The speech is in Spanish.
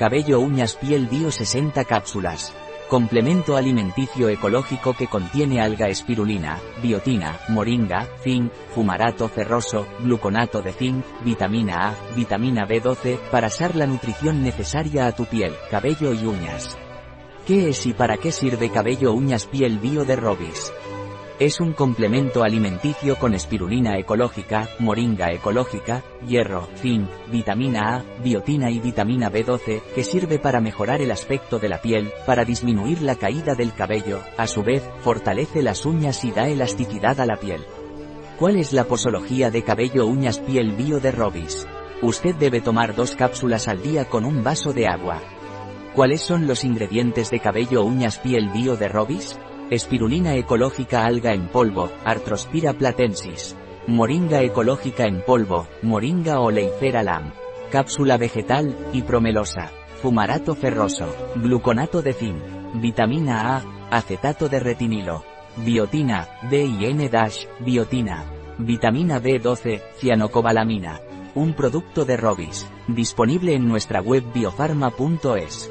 Cabello uñas piel bio 60 cápsulas. Complemento alimenticio ecológico que contiene alga espirulina, biotina, moringa, zinc, fumarato ferroso, gluconato de zinc, vitamina A, vitamina B12, para ser la nutrición necesaria a tu piel, cabello y uñas. ¿Qué es y para qué sirve cabello uñas piel bio de Robis? Es un complemento alimenticio con espirulina ecológica, moringa ecológica, hierro, zinc, vitamina A, biotina y vitamina B12, que sirve para mejorar el aspecto de la piel, para disminuir la caída del cabello, a su vez, fortalece las uñas y da elasticidad a la piel. ¿Cuál es la posología de cabello uñas piel bio de Robis? Usted debe tomar dos cápsulas al día con un vaso de agua. ¿Cuáles son los ingredientes de cabello uñas piel bio de Robis? Espirulina ecológica alga en polvo, Arthrospira platensis. Moringa ecológica en polvo, Moringa oleifera lam. Cápsula vegetal, y promelosa. Fumarato ferroso, gluconato de zinc, vitamina A, acetato de retinilo, biotina, D y N-, biotina, vitamina B12, cianocobalamina. Un producto de Robis, disponible en nuestra web biofarma.es.